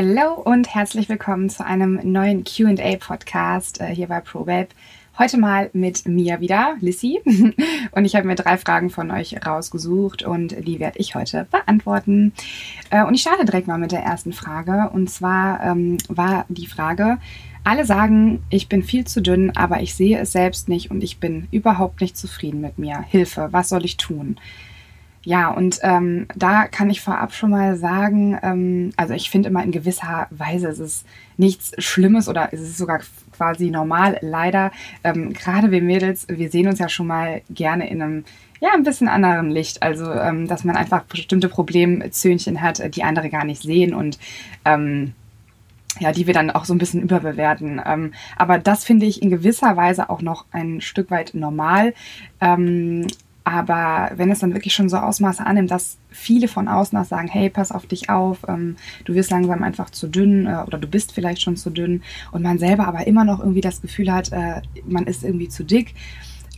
Hallo und herzlich willkommen zu einem neuen QA-Podcast äh, hier bei ProBabe. Heute mal mit mir wieder, Lissy. Und ich habe mir drei Fragen von euch rausgesucht und die werde ich heute beantworten. Äh, und ich starte direkt mal mit der ersten Frage. Und zwar ähm, war die Frage, alle sagen, ich bin viel zu dünn, aber ich sehe es selbst nicht und ich bin überhaupt nicht zufrieden mit mir. Hilfe, was soll ich tun? Ja, und ähm, da kann ich vorab schon mal sagen, ähm, also ich finde immer in gewisser Weise ist es nichts Schlimmes oder es ist sogar quasi normal. Leider, ähm, gerade wir Mädels, wir sehen uns ja schon mal gerne in einem ja, ein bisschen anderen Licht. Also, ähm, dass man einfach bestimmte Problemzöhnchen hat, die andere gar nicht sehen und ähm, ja, die wir dann auch so ein bisschen überbewerten. Ähm, aber das finde ich in gewisser Weise auch noch ein Stück weit normal. Ähm, aber wenn es dann wirklich schon so Ausmaße annimmt, dass viele von außen auch sagen, hey, pass auf dich auf, ähm, du wirst langsam einfach zu dünn äh, oder du bist vielleicht schon zu dünn und man selber aber immer noch irgendwie das Gefühl hat, äh, man ist irgendwie zu dick,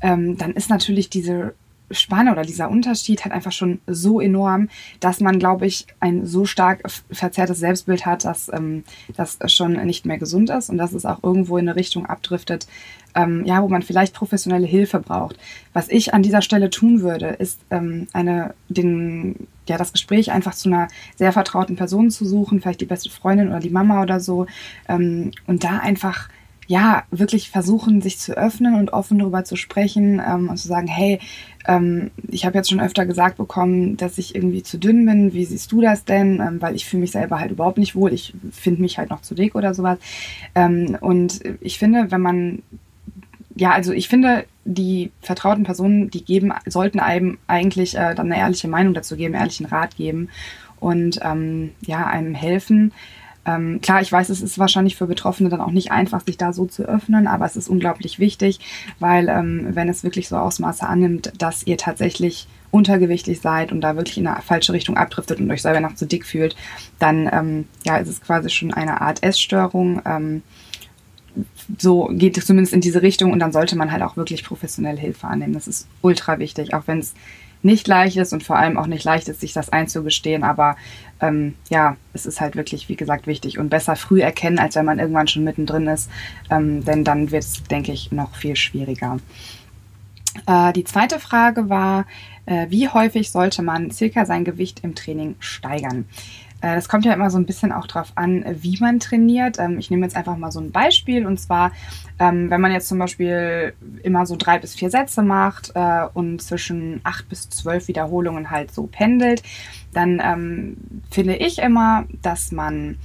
ähm, dann ist natürlich diese Spanne oder dieser Unterschied halt einfach schon so enorm, dass man, glaube ich, ein so stark verzerrtes Selbstbild hat, dass ähm, das schon nicht mehr gesund ist und dass es auch irgendwo in eine Richtung abdriftet, ähm, ja, wo man vielleicht professionelle Hilfe braucht. Was ich an dieser Stelle tun würde, ist ähm, eine, den, ja, das Gespräch einfach zu einer sehr vertrauten Person zu suchen, vielleicht die beste Freundin oder die Mama oder so, ähm, und da einfach ja, wirklich versuchen, sich zu öffnen und offen darüber zu sprechen ähm, und zu sagen, hey, ähm, ich habe jetzt schon öfter gesagt bekommen, dass ich irgendwie zu dünn bin. Wie siehst du das denn? Ähm, weil ich fühle mich selber halt überhaupt nicht wohl. Ich finde mich halt noch zu dick oder sowas. Ähm, und ich finde, wenn man ja, also ich finde, die vertrauten Personen, die geben, sollten einem eigentlich äh, dann eine ehrliche Meinung dazu geben, ehrlichen Rat geben und ähm, ja, einem helfen. Ähm, klar, ich weiß, es ist wahrscheinlich für Betroffene dann auch nicht einfach, sich da so zu öffnen, aber es ist unglaublich wichtig, weil ähm, wenn es wirklich so Ausmaße annimmt, dass ihr tatsächlich untergewichtig seid und da wirklich in eine falsche Richtung abdriftet und euch selber noch zu dick fühlt, dann ähm, ja, ist es quasi schon eine Art Essstörung. Ähm, so geht es zumindest in diese Richtung und dann sollte man halt auch wirklich professionelle Hilfe annehmen. Das ist ultra wichtig, auch wenn es nicht leicht ist und vor allem auch nicht leicht ist, sich das einzugestehen. Aber ähm, ja, es ist halt wirklich, wie gesagt, wichtig und besser früh erkennen, als wenn man irgendwann schon mittendrin ist. Ähm, denn dann wird es, denke ich, noch viel schwieriger. Äh, die zweite Frage war, äh, wie häufig sollte man circa sein Gewicht im Training steigern? Äh, das kommt ja immer so ein bisschen auch drauf an, wie man trainiert. Ähm, ich nehme jetzt einfach mal so ein Beispiel und zwar, ähm, wenn man jetzt zum Beispiel immer so drei bis vier Sätze macht äh, und zwischen acht bis zwölf Wiederholungen halt so pendelt, dann ähm, finde ich immer, dass man,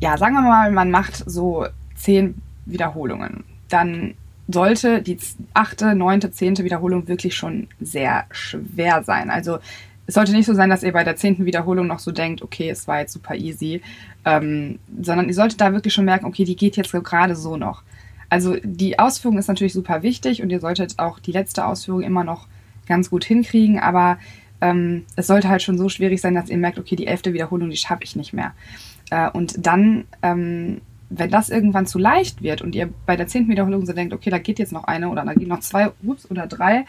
ja, sagen wir mal, man macht so zehn Wiederholungen. Dann sollte die achte, neunte, zehnte Wiederholung wirklich schon sehr schwer sein. Also es sollte nicht so sein, dass ihr bei der zehnten Wiederholung noch so denkt, okay, es war jetzt super easy, ähm, sondern ihr solltet da wirklich schon merken, okay, die geht jetzt gerade so noch. Also die Ausführung ist natürlich super wichtig und ihr solltet auch die letzte Ausführung immer noch ganz gut hinkriegen, aber ähm, es sollte halt schon so schwierig sein, dass ihr merkt, okay, die elfte Wiederholung, die schaffe ich nicht mehr. Äh, und dann, ähm, wenn das irgendwann zu leicht wird und ihr bei der zehnten Wiederholung so denkt, okay, da geht jetzt noch eine oder da gehen noch zwei, ups, oder drei,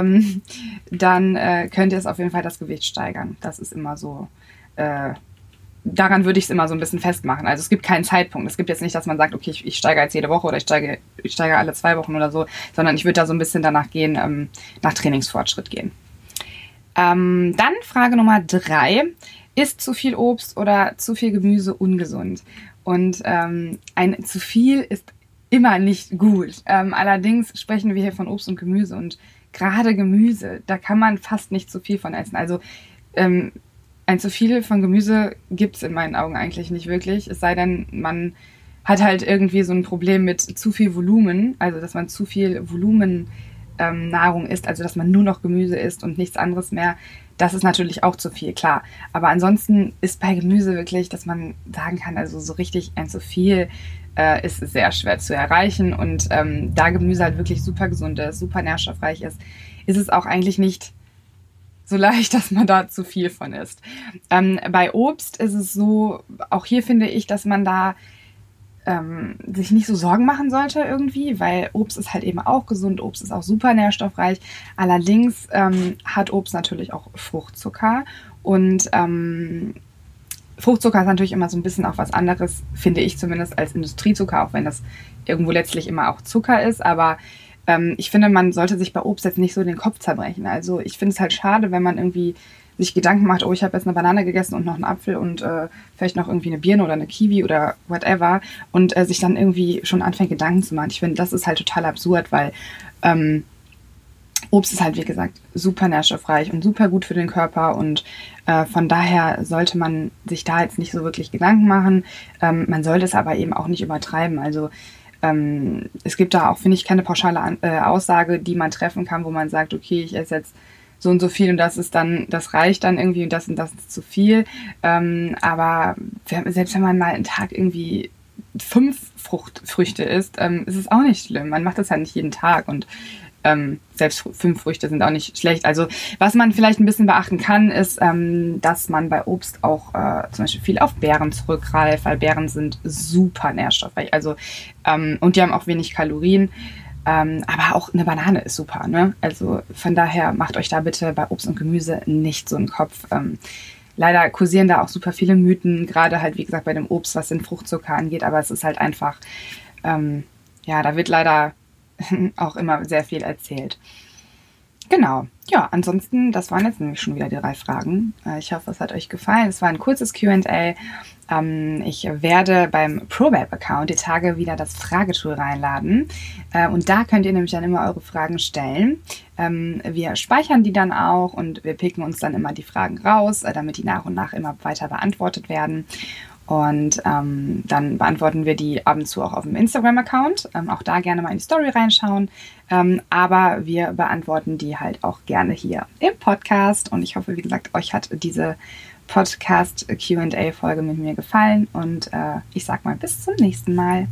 ähm, dann äh, könnt ihr es auf jeden Fall das Gewicht steigern. Das ist immer so. Äh, daran würde ich es immer so ein bisschen festmachen. Also es gibt keinen Zeitpunkt. Es gibt jetzt nicht, dass man sagt, okay, ich, ich steige jetzt jede Woche oder ich steige, ich steige alle zwei Wochen oder so, sondern ich würde da so ein bisschen danach gehen, ähm, nach Trainingsfortschritt gehen. Ähm, dann Frage Nummer drei. Ist zu viel Obst oder zu viel Gemüse ungesund? Und ähm, ein zu viel ist immer nicht gut. Ähm, allerdings sprechen wir hier von Obst und Gemüse und gerade Gemüse, da kann man fast nicht zu viel von essen. Also ähm, ein zu viel von Gemüse gibt es in meinen Augen eigentlich nicht wirklich. Es sei denn, man hat halt irgendwie so ein Problem mit zu viel Volumen, also dass man zu viel Volumen ähm, Nahrung isst, also dass man nur noch Gemüse isst und nichts anderes mehr. Das ist natürlich auch zu viel, klar. Aber ansonsten ist bei Gemüse wirklich, dass man sagen kann, also so richtig ein zu viel äh, ist sehr schwer zu erreichen. Und ähm, da Gemüse halt wirklich super gesund ist, super nährstoffreich ist, ist es auch eigentlich nicht so leicht, dass man da zu viel von isst. Ähm, bei Obst ist es so, auch hier finde ich, dass man da ähm, sich nicht so Sorgen machen sollte irgendwie, weil Obst ist halt eben auch gesund, Obst ist auch super nährstoffreich. Allerdings ähm, hat Obst natürlich auch Fruchtzucker und ähm, Fruchtzucker ist natürlich immer so ein bisschen auch was anderes, finde ich zumindest, als Industriezucker, auch wenn das irgendwo letztlich immer auch Zucker ist. Aber ähm, ich finde, man sollte sich bei Obst jetzt nicht so den Kopf zerbrechen. Also ich finde es halt schade, wenn man irgendwie sich Gedanken macht, oh, ich habe jetzt eine Banane gegessen und noch einen Apfel und äh, vielleicht noch irgendwie eine Birne oder eine Kiwi oder whatever und äh, sich dann irgendwie schon anfängt, Gedanken zu machen. Ich finde, das ist halt total absurd, weil ähm, Obst ist halt, wie gesagt, super nährstoffreich und super gut für den Körper und äh, von daher sollte man sich da jetzt nicht so wirklich Gedanken machen. Ähm, man sollte es aber eben auch nicht übertreiben. Also ähm, es gibt da auch, finde ich, keine pauschale An äh, Aussage, die man treffen kann, wo man sagt, okay, ich esse jetzt so und so viel und das ist dann, das reicht dann irgendwie und das und das ist zu viel. Ähm, aber selbst wenn man mal einen Tag irgendwie fünf Frucht, Früchte isst, ähm, ist es auch nicht schlimm. Man macht das ja nicht jeden Tag und ähm, selbst fünf Früchte sind auch nicht schlecht. Also was man vielleicht ein bisschen beachten kann, ist, ähm, dass man bei Obst auch äh, zum Beispiel viel auf Beeren zurückgreift, weil Beeren sind super nährstoffreich. Also ähm, und die haben auch wenig Kalorien. Ähm, aber auch eine Banane ist super. Ne? Also von daher macht euch da bitte bei Obst und Gemüse nicht so einen Kopf. Ähm, leider kursieren da auch super viele Mythen, gerade halt wie gesagt bei dem Obst, was den Fruchtzucker angeht. Aber es ist halt einfach, ähm, ja, da wird leider auch immer sehr viel erzählt. Genau. Ja, ansonsten, das waren jetzt nämlich schon wieder die drei Fragen. Äh, ich hoffe, es hat euch gefallen. Es war ein kurzes QA. Ähm, ich werde beim ProBab-Account die Tage wieder das Fragetool reinladen. Äh, und da könnt ihr nämlich dann immer eure Fragen stellen. Ähm, wir speichern die dann auch und wir picken uns dann immer die Fragen raus, äh, damit die nach und nach immer weiter beantwortet werden. Und ähm, dann beantworten wir die ab und zu auch auf dem Instagram-Account. Ähm, auch da gerne mal in die Story reinschauen. Ähm, aber wir beantworten die halt auch gerne hier im Podcast. Und ich hoffe, wie gesagt, euch hat diese Podcast QA-Folge mit mir gefallen. Und äh, ich sag mal bis zum nächsten Mal.